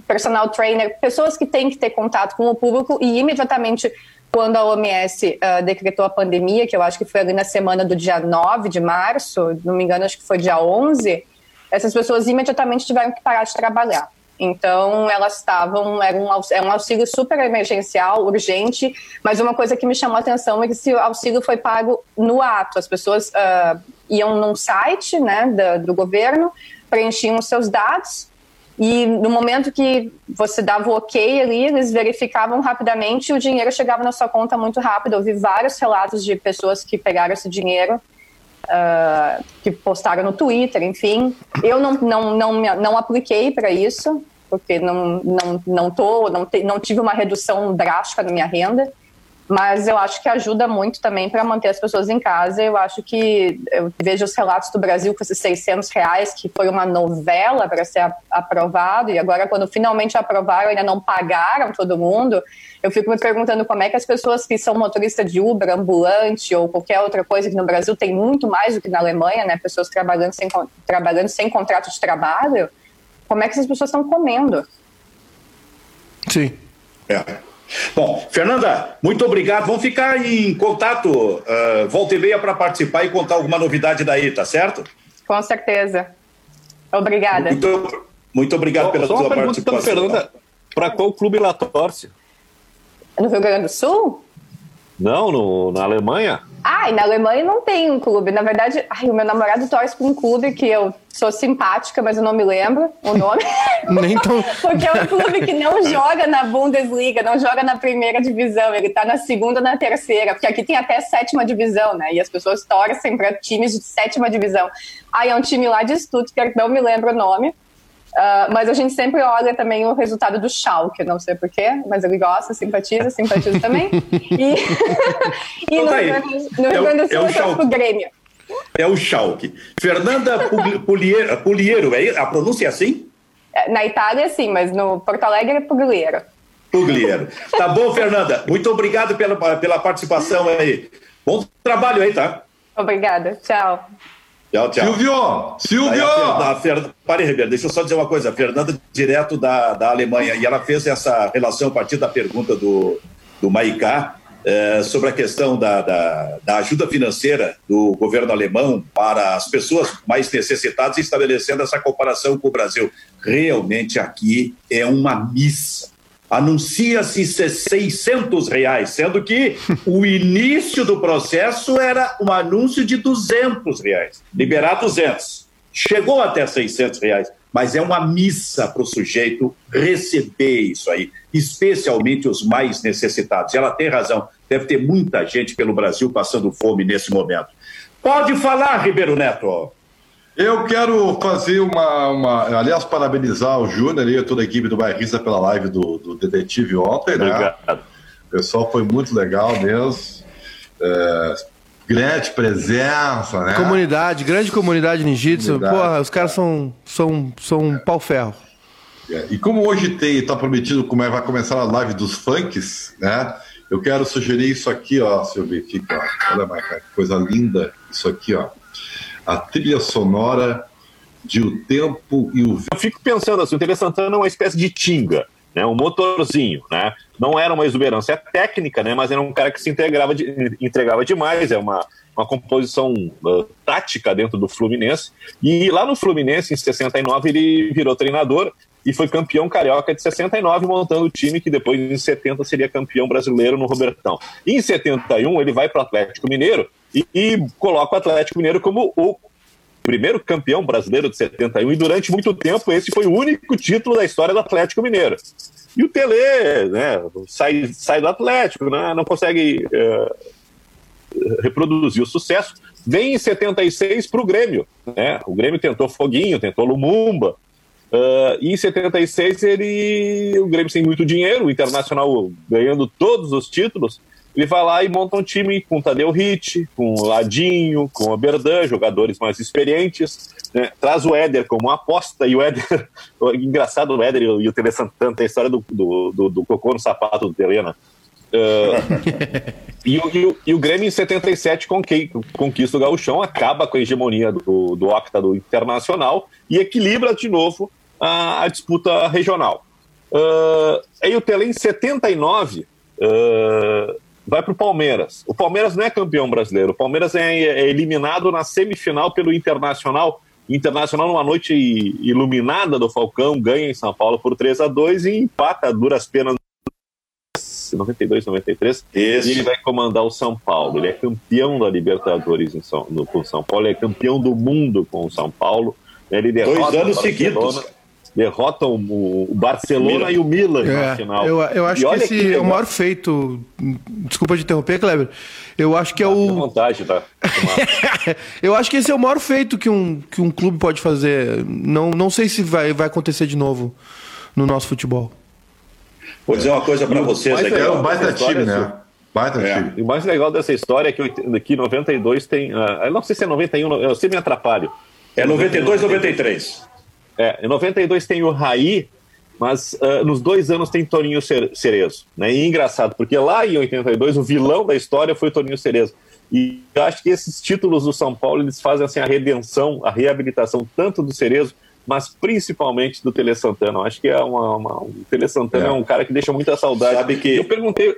personal trainer, pessoas que têm que ter contato com o público e imediatamente quando a OMS uh, ah, decretou a pandemia, que eu acho que foi ali na semana do dia 9 de março, não me engano, acho que foi dia 11, essas pessoas imediatamente tiveram que parar de trabalhar. Então, elas estavam, era um, é um auxílio super emergencial, urgente, mas uma coisa que me chamou a atenção é que esse auxílio foi pago no ato. As pessoas uh, iam num site né, do, do governo, preenchiam os seus dados e no momento que você dava o ok ali, eles verificavam rapidamente e o dinheiro chegava na sua conta muito rápido. Eu vi vários relatos de pessoas que pegaram esse dinheiro, uh, que postaram no Twitter, enfim. Eu não, não, não, não apliquei para isso, porque não, não, não, tô, não, te, não tive uma redução drástica na minha renda mas eu acho que ajuda muito também para manter as pessoas em casa. Eu acho que eu vejo os relatos do Brasil com esses 600 reais, que foi uma novela para ser aprovado, e agora, quando finalmente aprovaram, ainda não pagaram todo mundo. Eu fico me perguntando como é que as pessoas que são motoristas de Uber, ambulante ou qualquer outra coisa que no Brasil tem muito mais do que na Alemanha, né? Pessoas trabalhando sem, trabalhando sem contrato de trabalho. Como é que essas pessoas estão comendo? Sim. É. Bom, Fernanda, muito obrigado. Vamos ficar em contato, uh, volta e meia, para participar e contar alguma novidade daí, tá certo? Com certeza. Obrigada. Muito, muito obrigado Só, pela sua participação. Fernanda, para qual clube ela torce? No Rio Grande do Sul? Não, no, na Alemanha. Ah, e na Alemanha não tem um clube. Na verdade, ai, o meu namorado torce para um clube que eu sou simpática, mas eu não me lembro o nome. Nem tão... Porque é um clube que não joga na Bundesliga, não joga na primeira divisão, ele está na segunda ou na terceira, porque aqui tem até sétima divisão, né? E as pessoas torcem para times de sétima divisão. Aí é um time lá de Stuttgart, não me lembro o nome. Uh, mas a gente sempre olha também o resultado do Schalke, não sei porquê, mas ele gosta, simpatiza, simpatiza também. E, e no, Rio Grande, no Rio Grande do Sul é, é o Grêmio. É o Schalke. Fernanda Puliero, Puliero, é, a pronúncia é assim? Na Itália, sim, mas no Porto Alegre é Pugliero. Pugliero. Tá bom, Fernanda. Muito obrigado pela, pela participação aí. Bom trabalho aí, tá? Obrigada. Tchau. Tchau, tchau. Silvio! Silvio! A. Pare, Ribeiro, deixa eu só dizer uma coisa. A Fernanda, direto da, da Alemanha, e ela fez essa relação a partir da pergunta do, do Maicá é, sobre a questão da, da, da, ajuda financeira do governo alemão para as pessoas mais necessitadas, estabelecendo essa comparação com o Brasil. Realmente aqui é uma missa anuncia-se 600 reais, sendo que o início do processo era um anúncio de 200 reais, liberar 200. Chegou até 600 reais, mas é uma missa para o sujeito receber isso aí, especialmente os mais necessitados. E ela tem razão, deve ter muita gente pelo Brasil passando fome nesse momento. Pode falar, Ribeiro Neto. Eu quero fazer uma, uma, Aliás, parabenizar o Júnior e toda a equipe do Bairrista pela live do, do Detetive ontem, né? Obrigado. O pessoal foi muito legal mesmo. É, grande presença, né? Comunidade, grande comunidade ninjitsu. Porra, os caras são, são, são um pau-ferro. É, e como hoje tem, está prometido como é, vai começar a live dos funks, né? Eu quero sugerir isso aqui, ó, Silvio, fica, ó. Olha, mais que coisa linda isso aqui, ó a trilha sonora de O Tempo e o Eu fico pensando assim, o Tele Santana é uma espécie de tinga, né, um motorzinho, né? Não era uma exuberância técnica, né, mas era um cara que se integrava de, entregava demais, é uma, uma composição uh, tática dentro do Fluminense. E lá no Fluminense, em 69, ele virou treinador e foi campeão carioca de 69, montando o time que depois, em 70, seria campeão brasileiro no Robertão. E em 71, ele vai para o Atlético Mineiro e, e coloca o Atlético Mineiro como o primeiro campeão brasileiro de 71 e durante muito tempo esse foi o único título da história do Atlético Mineiro. E o Tele né, sai, sai do Atlético, né, não consegue é, reproduzir o sucesso. Vem em 76 para o Grêmio. Né? O Grêmio tentou Foguinho, tentou Lumumba. Uh, e em 76 ele, o Grêmio sem muito dinheiro, o Internacional ganhando todos os títulos, ele vai lá e monta um time com Tadeu Hit, com Ladinho, com o Berdan, jogadores mais experientes. Né? Traz o Éder como aposta, e o Éder, engraçado o Éder e o Tele Santana, tem a história do, do, do, do cocô no sapato do Telena. Uh, e, o, e, o, e, o, Grêmio em 77 conquista o Gauchão, acaba com a hegemonia do, do Octa do Internacional e equilibra de novo a, a disputa regional. Uh, aí o Tele em 79 uh, vai para o Palmeiras. O Palmeiras não é campeão brasileiro. O Palmeiras é, é eliminado na semifinal pelo Internacional. Internacional, numa noite iluminada do Falcão, ganha em São Paulo por 3 a 2 e empata duras penas 92, 93. Isso. E ele vai comandar o São Paulo. Ele é campeão da Libertadores em São, no, com o São Paulo, ele é campeão do mundo com o São Paulo. Ele Dois anos seguidos derrotam o Barcelona Milan. e o Milan é, na final. Eu, eu acho que esse que é o maior feito. Desculpa de interromper, Kleber. Eu acho que é o. vontade, tá? eu acho que esse é o maior feito que um, que um clube pode fazer. Não, não sei se vai, vai acontecer de novo no nosso futebol. Vou dizer uma coisa para vocês. aqui. é um baita time, né? Baita é. time. E o mais legal dessa história é que, que 92 tem. Uh, eu não sei se é 91, eu sempre me atrapalho. É 92, 93. É, em 92 tem o Raí, mas uh, nos dois anos tem Toninho Cerezo. Né? E é engraçado, porque lá em 82 o vilão da história foi o Toninho Cerezo. E eu acho que esses títulos do São Paulo eles fazem assim, a redenção, a reabilitação tanto do Cerezo, mas principalmente do Tele Santana. Eu acho que é uma, uma o Tele Santana é. é. um cara que deixa muita saudade. Sabe que... Eu perguntei,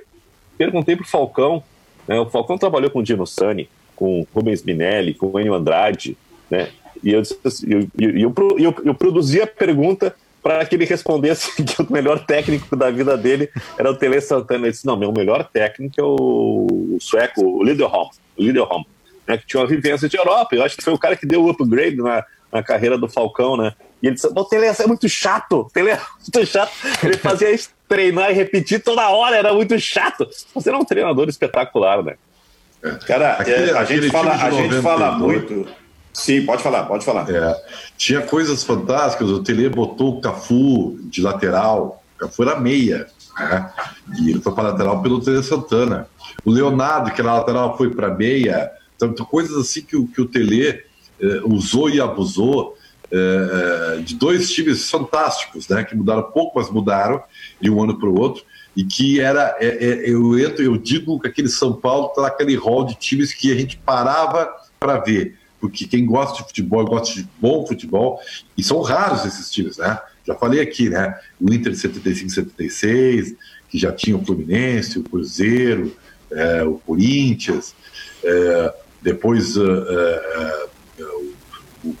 perguntei pro Falcão, né? o Falcão trabalhou com o Dino Sani, com Rubens Minelli, com o Enio Andrade, né? E eu, eu, eu, eu, eu produzi a pergunta para que ele respondesse que o melhor técnico da vida dele era o Tele Santana. Ele disse: Não, meu melhor técnico é o, sueco, o Liderholm, Liderholm né, que tinha uma vivência de Europa. Eu acho que foi o cara que deu o upgrade na, na carreira do Falcão, né? E ele disse: O Tele é muito chato, o Tele é muito chato. Ele fazia isso, treinar e repetir toda hora, era muito chato. Você era um treinador espetacular, né? Cara, aquele, a, gente fala, a gente fala muito Sim, pode falar, pode falar. É, tinha coisas fantásticas, o Tele botou o Cafu de lateral, o Cafu era meia, né? e ele foi para lateral pelo Tele Santana. O Leonardo, que era lateral, foi para meia. Então, coisas assim que, que o Tele eh, usou e abusou eh, de dois times fantásticos, né? Que mudaram pouco, mas mudaram de um ano para o outro. E que era, é, é, eu entro, eu digo que aquele São Paulo está naquele rol de times que a gente parava para ver porque quem gosta de futebol gosta de bom futebol, e são raros esses times, né? Já falei aqui, né? O Inter de 75 76, que já tinha o Fluminense, o Cruzeiro, é, o Corinthians, é, depois uh, uh, uh,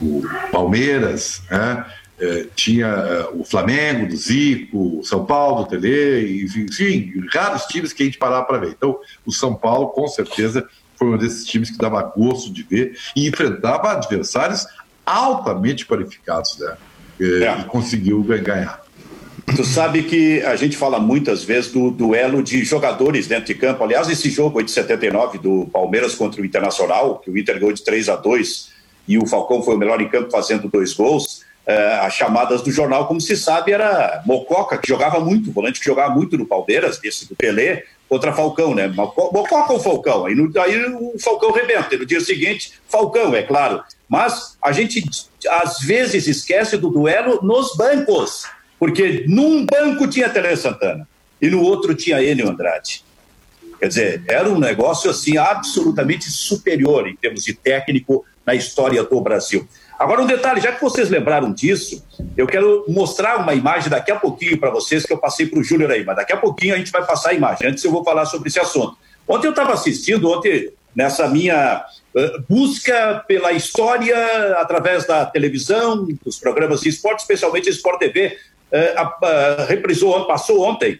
o, o, Palmeiras, né? É, tinha o Flamengo, do Zico, o São Paulo, do Tele, enfim, raros times que a gente parava para ver. Então, o São Paulo, com certeza, foi um desses times que dava gosto de ver e enfrentava adversários altamente qualificados, né? E, é. e conseguiu ganhar. Tu sabe que a gente fala muitas vezes do duelo de jogadores dentro de campo. Aliás, esse jogo de 79 do Palmeiras contra o Internacional, que o Inter ganhou de 3 a 2 e o Falcão foi o melhor em campo fazendo dois gols. Uh, as chamadas do jornal, como se sabe, era Mococa, que jogava muito, volante que jogava muito no Palmeiras, esse do Pelé, contra Falcão, né? Mococa ou Falcão? Aí, no, aí o Falcão rebenta. E no dia seguinte, Falcão, é claro. Mas a gente às vezes esquece do duelo nos bancos, porque num banco tinha Tele Santana e no outro tinha ele, Andrade. Quer dizer, era um negócio assim absolutamente superior em termos de técnico na história do Brasil. Agora, um detalhe, já que vocês lembraram disso, eu quero mostrar uma imagem daqui a pouquinho para vocês que eu passei para o Júnior aí, mas daqui a pouquinho a gente vai passar a imagem. Antes eu vou falar sobre esse assunto. Ontem eu estava assistindo, ontem, nessa minha uh, busca pela história através da televisão, dos programas de esporte, especialmente Sport TV, uh, uh, reprisou, passou ontem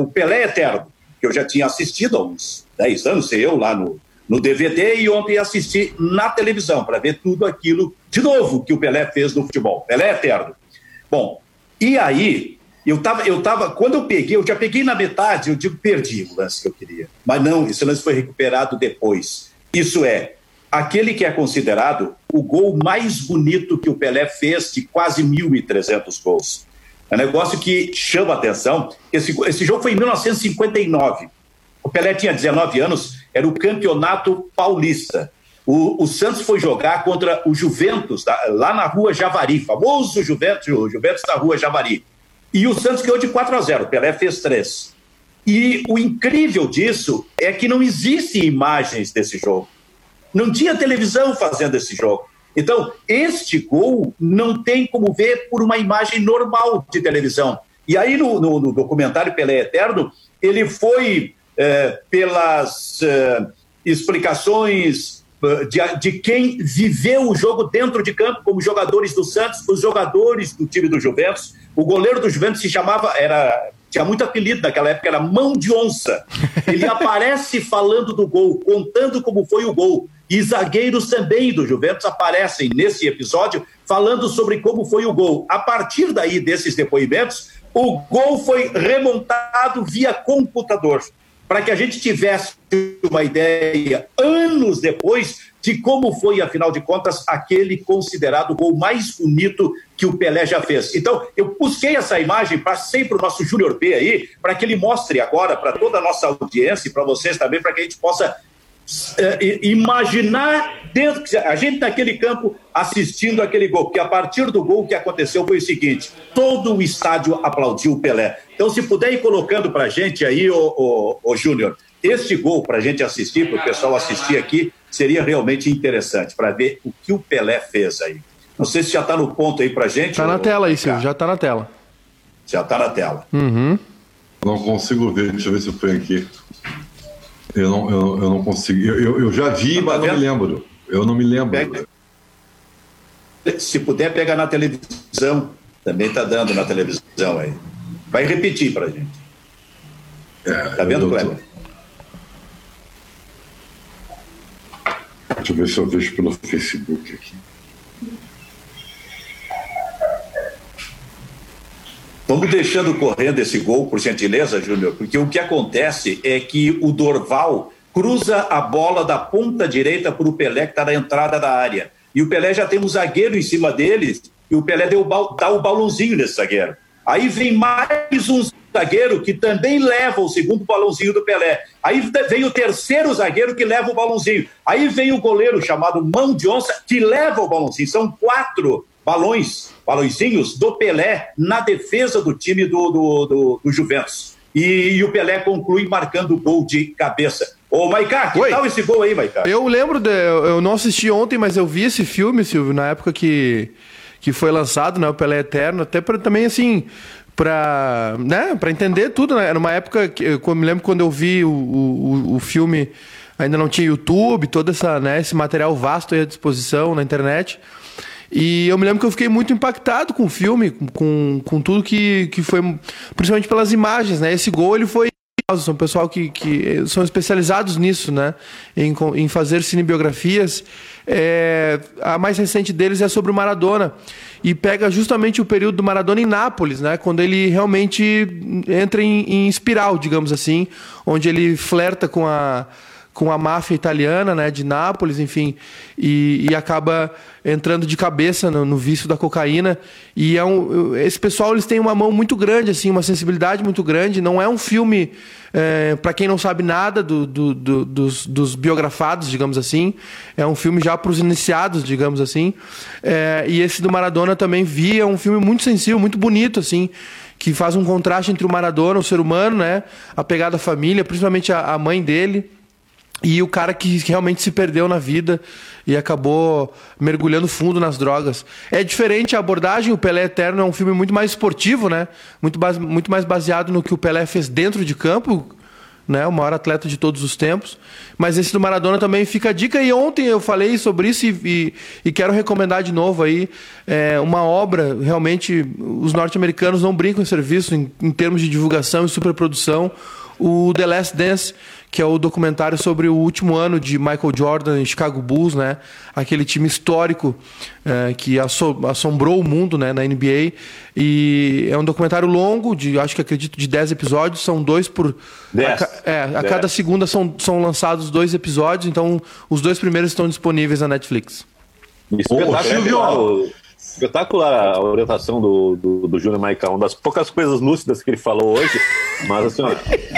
o Pelé Eterno, que eu já tinha assistido há uns 10 anos, sei eu, lá no, no DVD e ontem assisti na televisão para ver tudo aquilo de novo que o Pelé fez no futebol. Pelé é eterno. Bom, e aí eu tava, eu tava, quando eu peguei, eu já peguei na metade, eu digo, perdi o lance que eu queria. Mas não, esse lance foi recuperado depois. Isso é, aquele que é considerado o gol mais bonito que o Pelé fez de quase 1.300 gols. É um negócio que chama atenção. Esse, esse jogo foi em 1959. O Pelé tinha 19 anos, era o campeonato paulista. O, o Santos foi jogar contra o Juventus, lá na rua Javari, famoso Juventus, o Juventus da rua Javari. E o Santos ganhou de 4 a 0, o Pelé fez 3. E o incrível disso é que não existem imagens desse jogo. Não tinha televisão fazendo esse jogo. Então, este gol não tem como ver por uma imagem normal de televisão. E aí, no, no, no documentário Pelé Eterno, ele foi é, pelas é, explicações é, de, de, quem viveu o jogo dentro de campo, como jogadores do Santos, os jogadores do time do Juventus. O goleiro do Juventus se chamava, era tinha muito apelido naquela época, era Mão de Onça. Ele aparece falando do gol, contando como foi o gol. E zagueiros também do Juventus aparecem nesse episódio falando sobre como foi o gol. A partir daí, desses depoimentos, o gol foi remontado via computador, para que a gente tivesse uma ideia, anos depois, de como foi, afinal de contas, aquele considerado gol mais bonito que o Pelé já fez. Então, eu busquei essa imagem, passei para o nosso Júnior P aí, para que ele mostre agora para toda a nossa audiência e para vocês também, para que a gente possa é, imaginar dentro a gente naquele campo assistindo aquele gol, porque a partir do gol que aconteceu foi o seguinte: todo o estádio aplaudiu o Pelé. Então, se puder ir colocando para a gente aí, o, o, o Júnior, este gol para a gente assistir, para o pessoal assistir aqui, seria realmente interessante para ver o que o Pelé fez aí. Não sei se já está no ponto aí para a gente. Está na tela aí, Silvio, já está na tela. Já está na tela. Uhum. Não consigo ver, deixa eu ver se eu põe aqui. Eu não, eu, eu não consigo. Eu, eu, eu já vi, mas não me lembro. Eu não me lembro. Pega. Se puder pegar na televisão, também está dando na televisão aí. Vai repetir para gente. É, tá vendo, Kleber? Deixa eu ver se eu vejo pelo Facebook aqui. Vamos deixando correndo esse gol, por gentileza, Júnior, porque o que acontece é que o Dorval cruza a bola da ponta direita para o Pelé, que está na entrada da área. E o Pelé já tem um zagueiro em cima dele, e o Pelé deu, dá o balãozinho nesse zagueiro. Aí vem mais um zagueiro que também leva o segundo balãozinho do Pelé. Aí vem o terceiro zagueiro que leva o balãozinho. Aí vem o goleiro chamado Mão de Onça que leva o balãozinho. São quatro balões, balãozinhos do Pelé na defesa do time do, do, do, do Juventus. E, e, o Pelé conclui marcando o gol de cabeça. Ô, Maicá, que Oi. tal esse gol aí, Maicá? Eu lembro, de, eu não assisti ontem, mas eu vi esse filme, Silvio, na época que, que foi lançado, né, o Pelé Eterno, até para também, assim, para né, entender tudo. Né? Era uma época que eu me lembro quando eu vi o, o, o filme, ainda não tinha YouTube, todo essa, né, esse material vasto à disposição na internet. E eu me lembro que eu fiquei muito impactado com o filme, com, com tudo que, que foi, principalmente pelas imagens, né? Esse gol ele foi são pessoal que, que são especializados nisso, né? Em, em fazer cinebiografias. É, a mais recente deles é sobre o Maradona e pega justamente o período do Maradona em Nápoles, né? Quando ele realmente entra em, em espiral, digamos assim, onde ele flerta com a com a máfia italiana, né, de Nápoles, enfim, e, e acaba entrando de cabeça no, no, vício da cocaína. E é um, esse pessoal eles têm uma mão muito grande, assim, uma sensibilidade muito grande. Não é um filme é, para quem não sabe nada do, do, do, dos, dos, biografados, digamos assim. É um filme já para os iniciados, digamos assim. É, e esse do Maradona também vi, é um filme muito sensível, muito bonito, assim que faz um contraste entre o Maradona, o ser humano, né? A pegada à família, principalmente a, a mãe dele, e o cara que realmente se perdeu na vida e acabou mergulhando fundo nas drogas. É diferente a abordagem, o Pelé Eterno é um filme muito mais esportivo, né? Muito, base, muito mais baseado no que o Pelé fez dentro de campo, né? O maior atleta de todos os tempos. Mas esse do Maradona também fica a dica. E ontem eu falei sobre isso e, e, e quero recomendar de novo aí é, uma obra. Realmente, os norte-americanos não brincam em serviço em, em termos de divulgação e superprodução. O The Last Dance que é o documentário sobre o último ano de Michael Jordan em Chicago Bulls, né? Aquele time histórico é, que assombrou o mundo né, na NBA. E é um documentário longo, de acho que acredito de 10 episódios, são dois por. Dez. A, é, a Dez. cada segunda são, são lançados dois episódios, então os dois primeiros estão disponíveis na Netflix. Espetáculo. Espetacular a orientação do, do, do Júnior Maicon, uma das poucas coisas lúcidas que ele falou hoje, mas assim,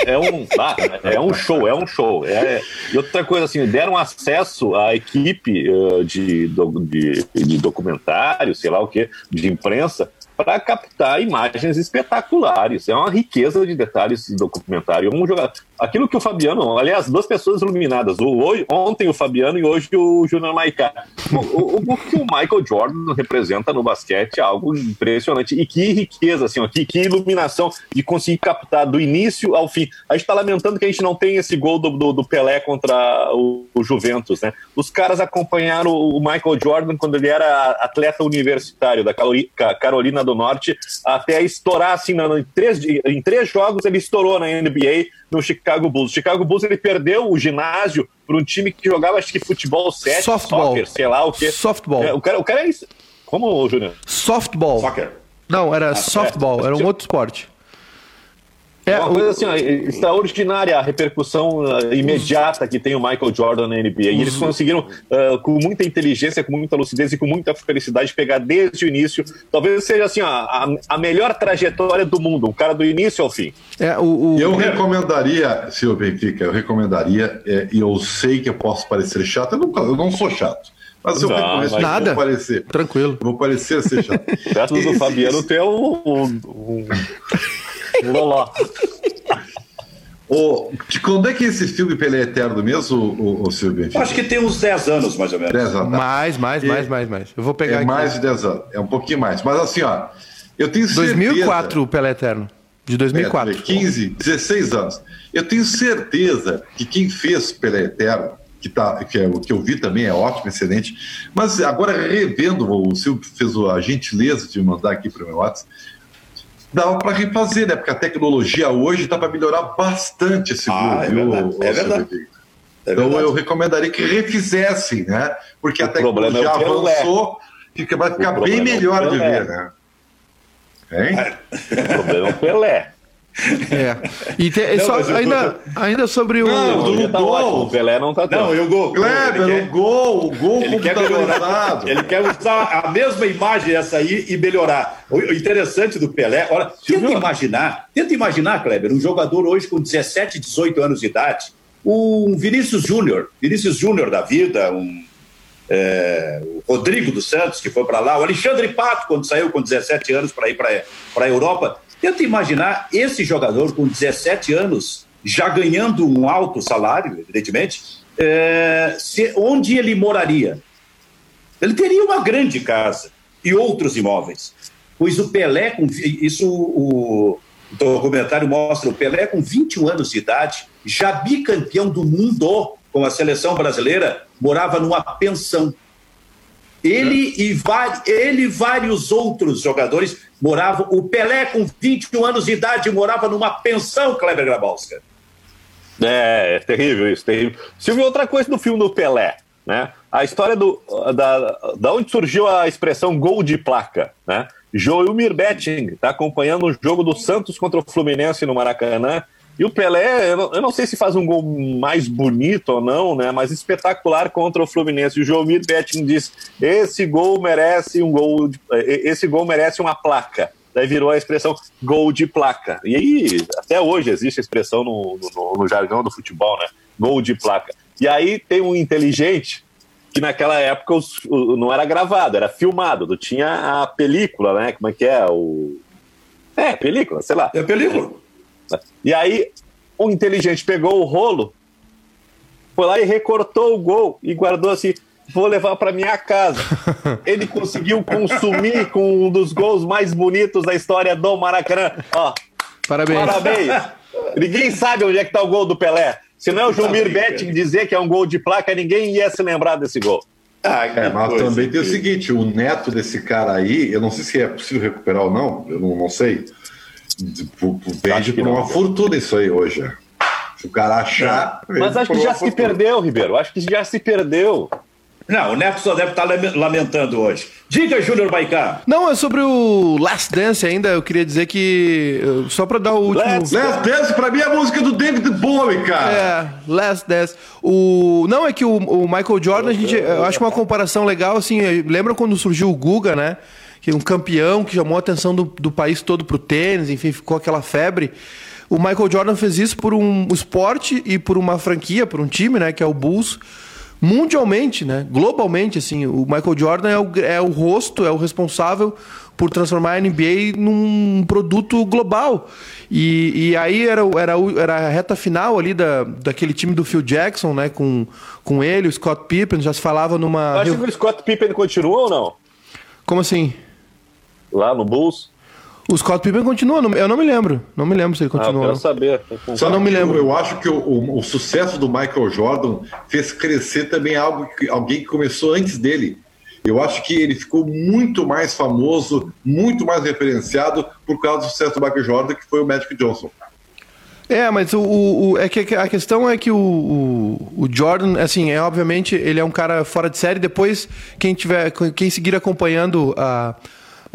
é um, ah, é um show, é um show. É, e outra coisa, assim, deram acesso à equipe uh, de, de, de documentário, sei lá o que, de imprensa, para captar imagens espetaculares. É uma riqueza de detalhes esse documentário. Um jogador, aquilo que o Fabiano, aliás, duas pessoas iluminadas, o, ontem o Fabiano e hoje o Júnior Maiká. O, o, o, que o Michael Jordan representa no basquete é algo impressionante. E que riqueza, assim, ó, que, que iluminação de conseguir captar do início ao fim. A gente está lamentando que a gente não tem esse gol do, do, do Pelé contra o, o, Juventus, né? Os caras acompanharam o Michael Jordan quando ele era atleta universitário da Carolina do Norte até estourar, assim, em três, em três jogos ele estourou na NBA no Chicago Bulls. O Chicago Bulls ele perdeu o ginásio para um time que jogava, acho que futebol 7, softball. soccer, sei lá o que. Softball. É, o, cara, o cara é isso. Como, Júnior? Softball. Soccer. Não, era ah, softball, é. era um outro esporte. É uma coisa assim, ó, extraordinária a repercussão uh, imediata que tem o Michael Jordan na NBA. E eles conseguiram, uh, com muita inteligência, com muita lucidez e com muita felicidade, pegar desde o início. Talvez seja assim, ó, a, a melhor trajetória do mundo, o cara do início ao fim. É, o, o... Eu recomendaria, Silvio Benfica, eu recomendaria, é, e eu sei que eu posso parecer chato, eu não, eu não sou chato. Mas eu não, mas nada. vou parecer. Tranquilo. Vou parecer ser chato. Perto do Fabiano tem um Loló. O, de quando é que esse filme Pelé Eterno mesmo, o, o Silvio? Acho que tem uns 10 anos, mais ou menos. 10 anos. Tá. Mais, mais, e mais, mais, mais. Eu vou pegar é aqui. mais de 10 anos. É um pouquinho mais. Mas assim, ó, eu tenho certeza... 2004 o Pelé Eterno. De 2004. É, 15, 16 anos. Eu tenho certeza que quem fez Pelé Eterno, que, tá, que, é, que eu vi também é ótimo, excelente, mas agora revendo, o Silvio fez a gentileza de mandar aqui para o meu WhatsApp, dava para refazer, né? Porque a tecnologia hoje está para melhorar bastante esse ah, é verdade. é verdade. É então eu recomendaria que refizessem, né? Porque o a tecnologia é avançou, fica, vai ficar bem é melhor de ver, né? Hein? O problema é o Pelé. É. E te, não, só, ainda, ainda sobre o. Não, do tá gol. O Pelé não tá tão. Não, e o gol. Kleber, o gol, o gol ele quer melhorar. Ele quer usar a mesma imagem essa aí e melhorar. O interessante do Pelé, olha, tenta imaginar, tenta imaginar, Kleber, um jogador hoje com 17, 18 anos de idade, um Vinícius Júnior, Vinícius Júnior da vida, um é, o Rodrigo dos Santos, que foi para lá, o Alexandre Pato, quando saiu com 17 anos para ir para a Europa. Tenta imaginar esse jogador com 17 anos, já ganhando um alto salário, evidentemente, é, se, onde ele moraria? Ele teria uma grande casa e outros imóveis. Pois o Pelé, com, isso o documentário mostra, o Pelé com 21 anos de idade, já bicampeão do mundo com a seleção brasileira, morava numa pensão. Ele é. e ele vários outros jogadores moravam. O Pelé, com 21 anos de idade, morava numa pensão, Kleber Grabowska. É, é terrível isso, terrível. Silvio, outra coisa do filme do Pelé, né? A história do, da, da onde surgiu a expressão gol de placa, né? Joelmir Betting está acompanhando o jogo do Santos contra o Fluminense no Maracanã e o Pelé, eu não, eu não, sei se faz um gol mais bonito ou não, né? Mas espetacular contra o Fluminense. O Joelmir Betting diz: esse gol merece um gol, de, esse gol merece uma placa. Daí virou a expressão gol de placa. E aí, até hoje existe a expressão no, no, no jargão do futebol, né? Gol de placa. E aí tem um inteligente que naquela época os, o, não era gravado, era filmado. Tinha a película, né? Como é que é? O... É, película, sei lá. É película. E aí o inteligente pegou o rolo, foi lá e recortou o gol e guardou assim. Vou levar para minha casa. Ele conseguiu consumir com um dos gols mais bonitos da história do Maracanã. Ó, parabéns. Parabéns. Ninguém sabe onde é que tá o gol do Pelé. Se não é o Jumir Betting dizer que é um gol de placa, ninguém ia se lembrar desse gol. Ah, é, mas também tem o seguinte: o neto desse cara aí, eu não sei se é possível recuperar ou não, eu não, não sei. Vende por uma fortuna isso aí hoje. Se o cara achar. Mas acho que já se perdeu, Ribeiro. Acho que já se perdeu. Não, o Neto só deve estar lamentando hoje. Diga, Júnior Baicá. Não, é sobre o Last Dance ainda. Eu queria dizer que. Só pra dar o último. Last, Last Dance, pra mim, é a música do David Bowie, cara. É, Last Dance. O... Não, é que o, o Michael Jordan, a gente. Eu acho uma comparação legal, assim. Lembra quando surgiu o Guga, né? Que um campeão que chamou a atenção do, do país todo para o tênis, enfim, ficou aquela febre. O Michael Jordan fez isso por um esporte e por uma franquia, por um time, né, que é o Bulls, mundialmente, né? Globalmente, assim, o Michael Jordan é o, é o rosto, é o responsável por transformar a NBA num produto global. E, e aí era, era, era a reta final ali da, daquele time do Phil Jackson, né? Com, com ele, o Scott Pippen, já se falava numa. Que o Scott Pippen continua ou não? Como assim? Lá no Bulls? O Scott Pippen continua, eu não me lembro. Não me lembro se ele continua. Ah, eu quero saber. Só não me lembro. Eu, acho que o, o, o, sucesso do Michael Jordan fez crescer também algo que, alguém que começou antes dele. Eu acho que ele ficou muito mais famoso, muito mais referenciado por causa do sucesso do Michael Jordan, que foi o Magic Johnson. É, mas o, o, é que a questão é que o, o, o, Jordan, assim, é obviamente ele é um cara fora de série. Depois quem tiver, quem seguir acompanhando a,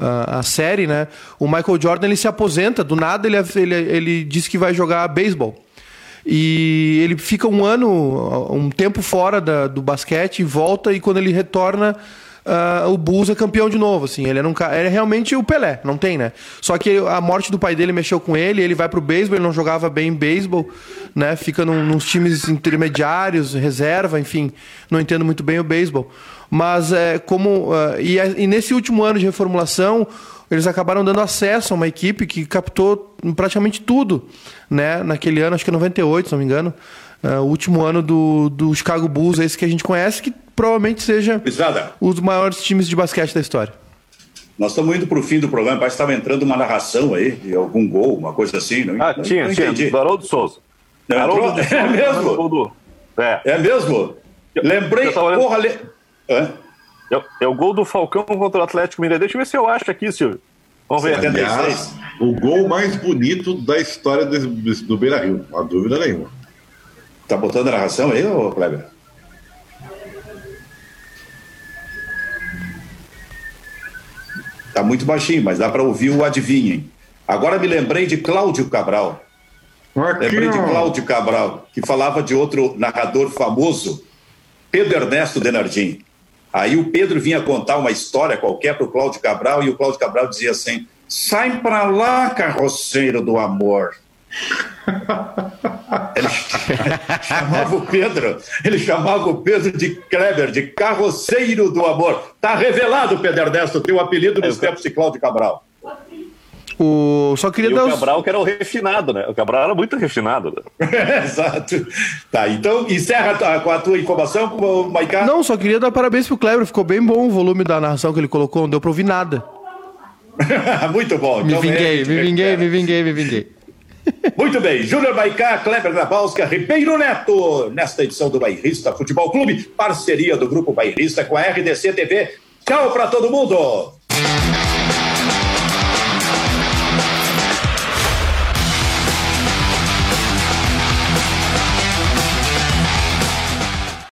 a, série, né? O Michael Jordan ele se aposenta do nada. Ele ele, ele diz que vai jogar beisebol e ele fica um ano, um tempo fora da, do basquete volta e quando ele retorna uh, o Bulls é campeão de novo, assim. Ele era, um, era realmente o Pelé, não tem, né? Só que a morte do pai dele mexeu com ele, ele vai pro beisebol, ele não jogava bem em beisebol, né? Fica num, nos times intermediários, reserva, enfim. Não entendo muito bem o beisebol. Mas é como... Uh, e, e nesse último ano de reformulação, eles acabaram dando acesso a uma equipe que captou praticamente tudo, né? Naquele ano, acho que 98, se não me engano. Uh, o último ano do, do Chicago Bulls, esse que a gente conhece, que provavelmente seja Pisada. um dos maiores times de basquete da história. Nós estamos indo para o fim do programa, parece que estava entrando uma narração aí, de algum gol, uma coisa assim. Não, ah, não, tinha, não tinha. Do Haroldo Souza. Não, Haroldo é, é mesmo? É. é mesmo? Lembrei. Porra, le... é? É, é, o gol do Falcão contra o Atlético Mineiro. Deixa eu ver se eu acho aqui, Silvio. Vamos ver. Aliás, o gol mais bonito da história do, do Beira Rio, não há dúvida nenhuma. Tá botando a narração aí, ô Kleber? Tá muito baixinho, mas dá para ouvir o adivinhem. Agora me lembrei de Cláudio Cabral. Aqui, lembrei de Cláudio Cabral, que falava de outro narrador famoso, Pedro Ernesto Denardim. Aí o Pedro vinha contar uma história qualquer para o Cláudio Cabral e o Cláudio Cabral dizia assim: sai para lá, carroceiro do amor. Ele chamava o Pedro, ele chamava o Pedro de Kleber, de carroceiro do amor. Tá revelado, Pedro Ernesto, teu apelido nos é, tempos de Cláudio Cabral. O... Só queria e dar o Cabral que era o refinado, né? O Cabral era muito refinado. Né? Exato. Tá, então encerra com a tua informação, Maicá. Não, só queria dar parabéns pro Kleber, ficou bem bom o volume da narração que ele colocou, não deu pra ouvir nada. muito bom. Me então, vinguei, me vinguei, me vinguei, me vinguei. Muito bem, Júnior Baicá, Kleber Grabowska, Ribeiro Neto, nesta edição do Bairrista Futebol Clube, parceria do Grupo Bairrista com a RDC TV. Tchau para todo mundo!